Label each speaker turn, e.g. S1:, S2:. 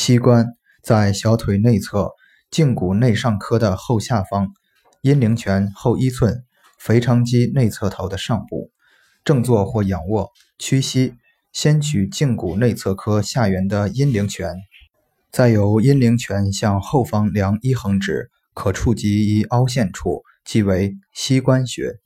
S1: 膝关在小腿内侧，胫骨内上髁的后下方，阴陵泉后一寸，腓肠肌内侧头的上部，正坐或仰卧，屈膝，先取胫骨内侧髁下缘的阴陵泉。再由阴陵泉向后方量一横指，可触及一凹陷处，即为膝关穴。